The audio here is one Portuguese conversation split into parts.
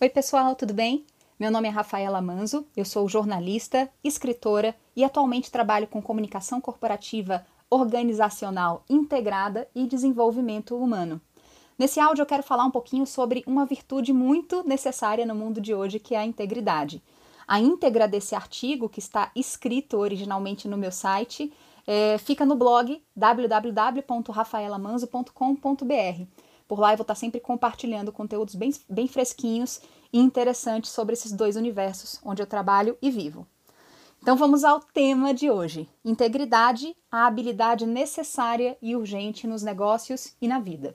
Oi, pessoal, tudo bem? Meu nome é Rafaela Manzo, eu sou jornalista, escritora e atualmente trabalho com comunicação corporativa organizacional integrada e desenvolvimento humano. Nesse áudio eu quero falar um pouquinho sobre uma virtude muito necessária no mundo de hoje, que é a integridade. A íntegra desse artigo, que está escrito originalmente no meu site, é, fica no blog www.rafaelamanzo.com.br. Por lá eu vou estar sempre compartilhando conteúdos bem, bem fresquinhos e interessantes sobre esses dois universos onde eu trabalho e vivo. Então vamos ao tema de hoje: integridade, a habilidade necessária e urgente nos negócios e na vida.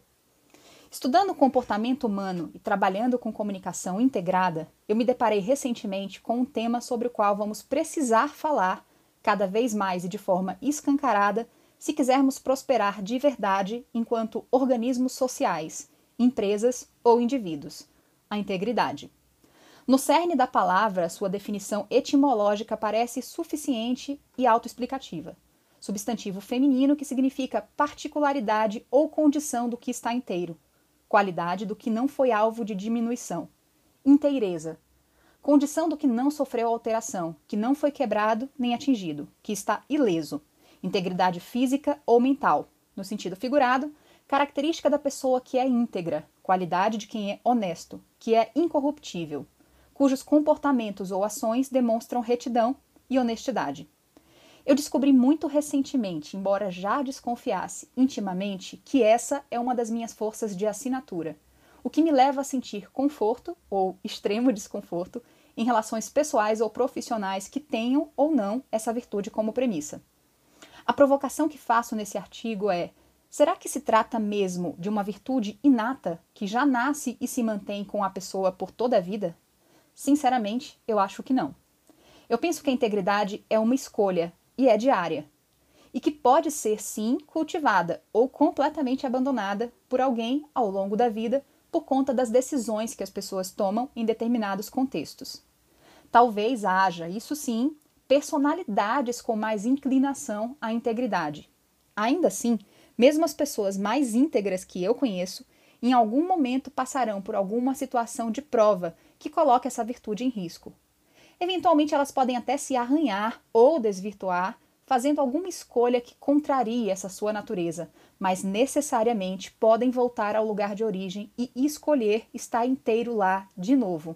Estudando o comportamento humano e trabalhando com comunicação integrada, eu me deparei recentemente com um tema sobre o qual vamos precisar falar cada vez mais e de forma escancarada se quisermos prosperar de verdade enquanto organismos sociais, empresas ou indivíduos. A integridade. No cerne da palavra, sua definição etimológica parece suficiente e autoexplicativa. Substantivo feminino que significa particularidade ou condição do que está inteiro, qualidade do que não foi alvo de diminuição, inteireza, condição do que não sofreu alteração, que não foi quebrado nem atingido, que está ileso, integridade física ou mental, no sentido figurado, característica da pessoa que é íntegra, qualidade de quem é honesto, que é incorruptível, cujos comportamentos ou ações demonstram retidão e honestidade. Eu descobri muito recentemente, embora já desconfiasse intimamente, que essa é uma das minhas forças de assinatura, o que me leva a sentir conforto ou extremo desconforto em relações pessoais ou profissionais que tenham ou não essa virtude como premissa. A provocação que faço nesse artigo é: será que se trata mesmo de uma virtude inata que já nasce e se mantém com a pessoa por toda a vida? Sinceramente, eu acho que não. Eu penso que a integridade é uma escolha e é diária, e que pode ser sim cultivada ou completamente abandonada por alguém ao longo da vida por conta das decisões que as pessoas tomam em determinados contextos. Talvez haja, isso sim, personalidades com mais inclinação à integridade. Ainda assim, mesmo as pessoas mais íntegras que eu conheço, em algum momento passarão por alguma situação de prova que coloque essa virtude em risco. Eventualmente, elas podem até se arranhar ou desvirtuar, fazendo alguma escolha que contrarie essa sua natureza, mas necessariamente podem voltar ao lugar de origem e escolher estar inteiro lá de novo.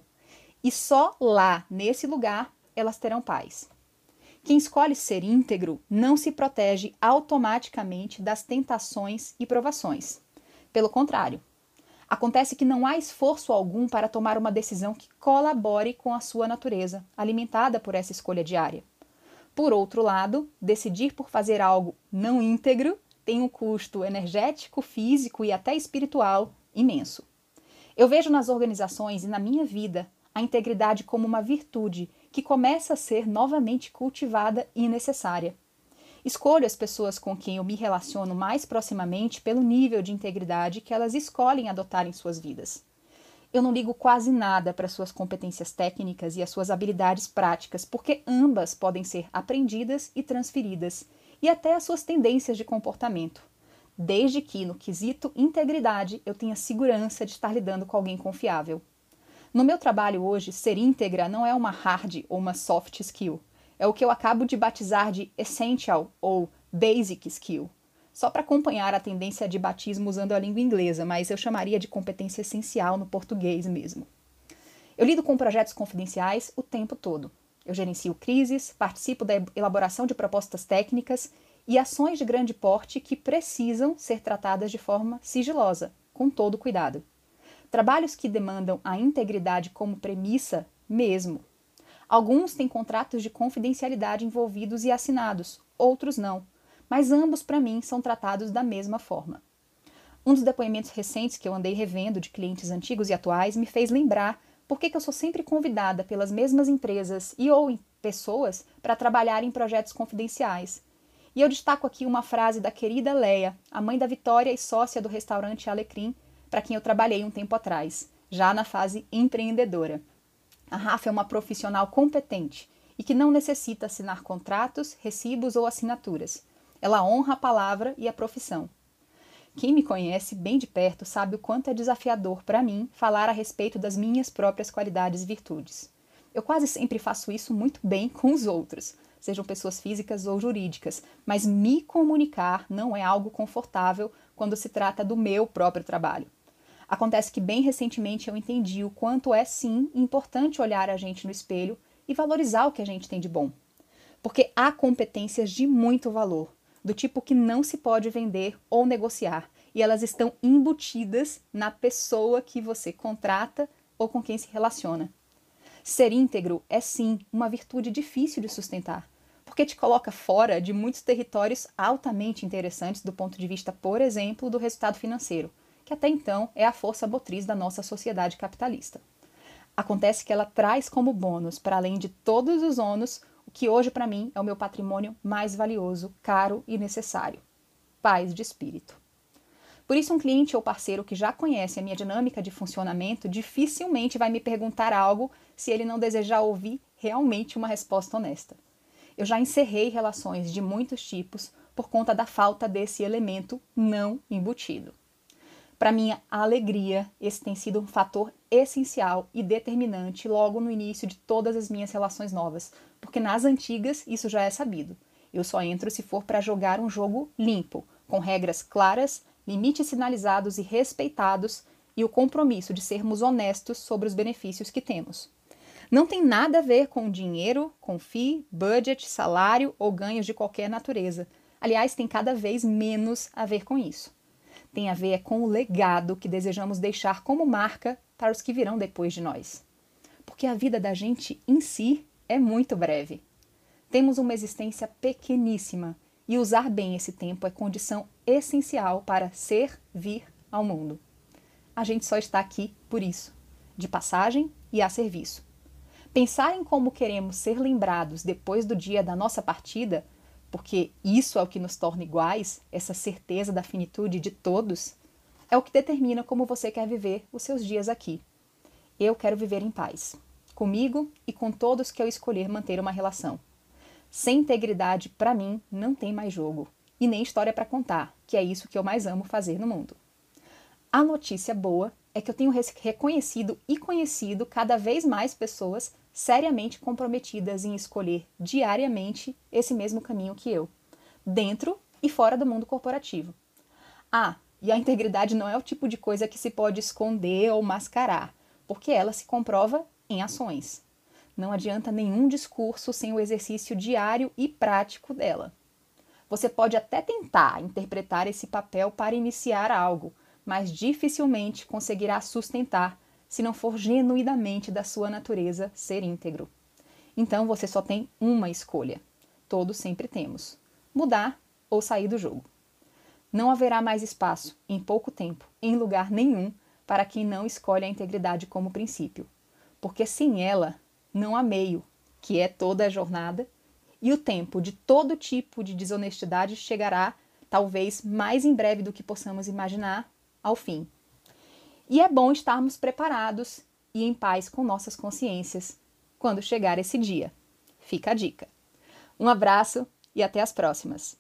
E só lá, nesse lugar, elas terão paz. Quem escolhe ser íntegro não se protege automaticamente das tentações e provações. Pelo contrário, Acontece que não há esforço algum para tomar uma decisão que colabore com a sua natureza, alimentada por essa escolha diária. Por outro lado, decidir por fazer algo não íntegro tem um custo energético, físico e até espiritual imenso. Eu vejo nas organizações e na minha vida a integridade como uma virtude que começa a ser novamente cultivada e necessária. Escolho as pessoas com quem eu me relaciono mais proximamente pelo nível de integridade que elas escolhem adotar em suas vidas. Eu não ligo quase nada para suas competências técnicas e as suas habilidades práticas, porque ambas podem ser aprendidas e transferidas, e até as suas tendências de comportamento, desde que, no quesito integridade, eu tenha segurança de estar lidando com alguém confiável. No meu trabalho hoje, ser íntegra não é uma hard ou uma soft skill é o que eu acabo de batizar de essential ou basic skill, só para acompanhar a tendência de batismo usando a língua inglesa, mas eu chamaria de competência essencial no português mesmo. Eu lido com projetos confidenciais o tempo todo. Eu gerencio crises, participo da elaboração de propostas técnicas e ações de grande porte que precisam ser tratadas de forma sigilosa, com todo cuidado. Trabalhos que demandam a integridade como premissa mesmo, Alguns têm contratos de confidencialidade envolvidos e assinados, outros não, mas ambos, para mim, são tratados da mesma forma. Um dos depoimentos recentes que eu andei revendo de clientes antigos e atuais me fez lembrar por que eu sou sempre convidada pelas mesmas empresas e ou pessoas para trabalhar em projetos confidenciais. E eu destaco aqui uma frase da querida Leia, a mãe da Vitória e sócia do restaurante Alecrim, para quem eu trabalhei um tempo atrás, já na fase empreendedora. A Rafa é uma profissional competente e que não necessita assinar contratos, recibos ou assinaturas. Ela honra a palavra e a profissão. Quem me conhece bem de perto sabe o quanto é desafiador para mim falar a respeito das minhas próprias qualidades e virtudes. Eu quase sempre faço isso muito bem com os outros, sejam pessoas físicas ou jurídicas, mas me comunicar não é algo confortável quando se trata do meu próprio trabalho. Acontece que bem recentemente eu entendi o quanto é sim importante olhar a gente no espelho e valorizar o que a gente tem de bom. Porque há competências de muito valor, do tipo que não se pode vender ou negociar, e elas estão embutidas na pessoa que você contrata ou com quem se relaciona. Ser íntegro é sim uma virtude difícil de sustentar, porque te coloca fora de muitos territórios altamente interessantes do ponto de vista, por exemplo, do resultado financeiro, que até então é a força motriz da nossa sociedade capitalista. Acontece que ela traz como bônus, para além de todos os ônus, o que hoje para mim é o meu patrimônio mais valioso, caro e necessário: paz de espírito. Por isso, um cliente ou parceiro que já conhece a minha dinâmica de funcionamento dificilmente vai me perguntar algo se ele não desejar ouvir realmente uma resposta honesta. Eu já encerrei relações de muitos tipos por conta da falta desse elemento não embutido. Para minha alegria, esse tem sido um fator essencial e determinante logo no início de todas as minhas relações novas, porque nas antigas isso já é sabido. Eu só entro se for para jogar um jogo limpo, com regras claras, limites sinalizados e respeitados e o compromisso de sermos honestos sobre os benefícios que temos. Não tem nada a ver com dinheiro, com FII, budget, salário ou ganhos de qualquer natureza. Aliás, tem cada vez menos a ver com isso. Tem a ver com o legado que desejamos deixar como marca para os que virão depois de nós. Porque a vida da gente em si é muito breve. Temos uma existência pequeníssima e usar bem esse tempo é condição essencial para servir ao mundo. A gente só está aqui por isso, de passagem e a serviço. Pensar em como queremos ser lembrados depois do dia da nossa partida, porque isso é o que nos torna iguais, essa certeza da finitude de todos, é o que determina como você quer viver os seus dias aqui. Eu quero viver em paz comigo e com todos que eu escolher manter uma relação. Sem integridade, para mim, não tem mais jogo e nem história para contar, que é isso que eu mais amo fazer no mundo. A notícia boa é que eu tenho reconhecido e conhecido cada vez mais pessoas seriamente comprometidas em escolher diariamente esse mesmo caminho que eu, dentro e fora do mundo corporativo. Ah, e a integridade não é o tipo de coisa que se pode esconder ou mascarar, porque ela se comprova em ações. Não adianta nenhum discurso sem o exercício diário e prático dela. Você pode até tentar interpretar esse papel para iniciar algo, mas dificilmente conseguirá sustentar se não for genuinamente da sua natureza ser íntegro. Então você só tem uma escolha. Todos sempre temos: mudar ou sair do jogo. Não haverá mais espaço, em pouco tempo, em lugar nenhum, para quem não escolhe a integridade como princípio porque sem ela não há meio, que é toda a jornada, e o tempo de todo tipo de desonestidade chegará, talvez mais em breve do que possamos imaginar, ao fim. E é bom estarmos preparados e em paz com nossas consciências quando chegar esse dia. Fica a dica. Um abraço e até as próximas!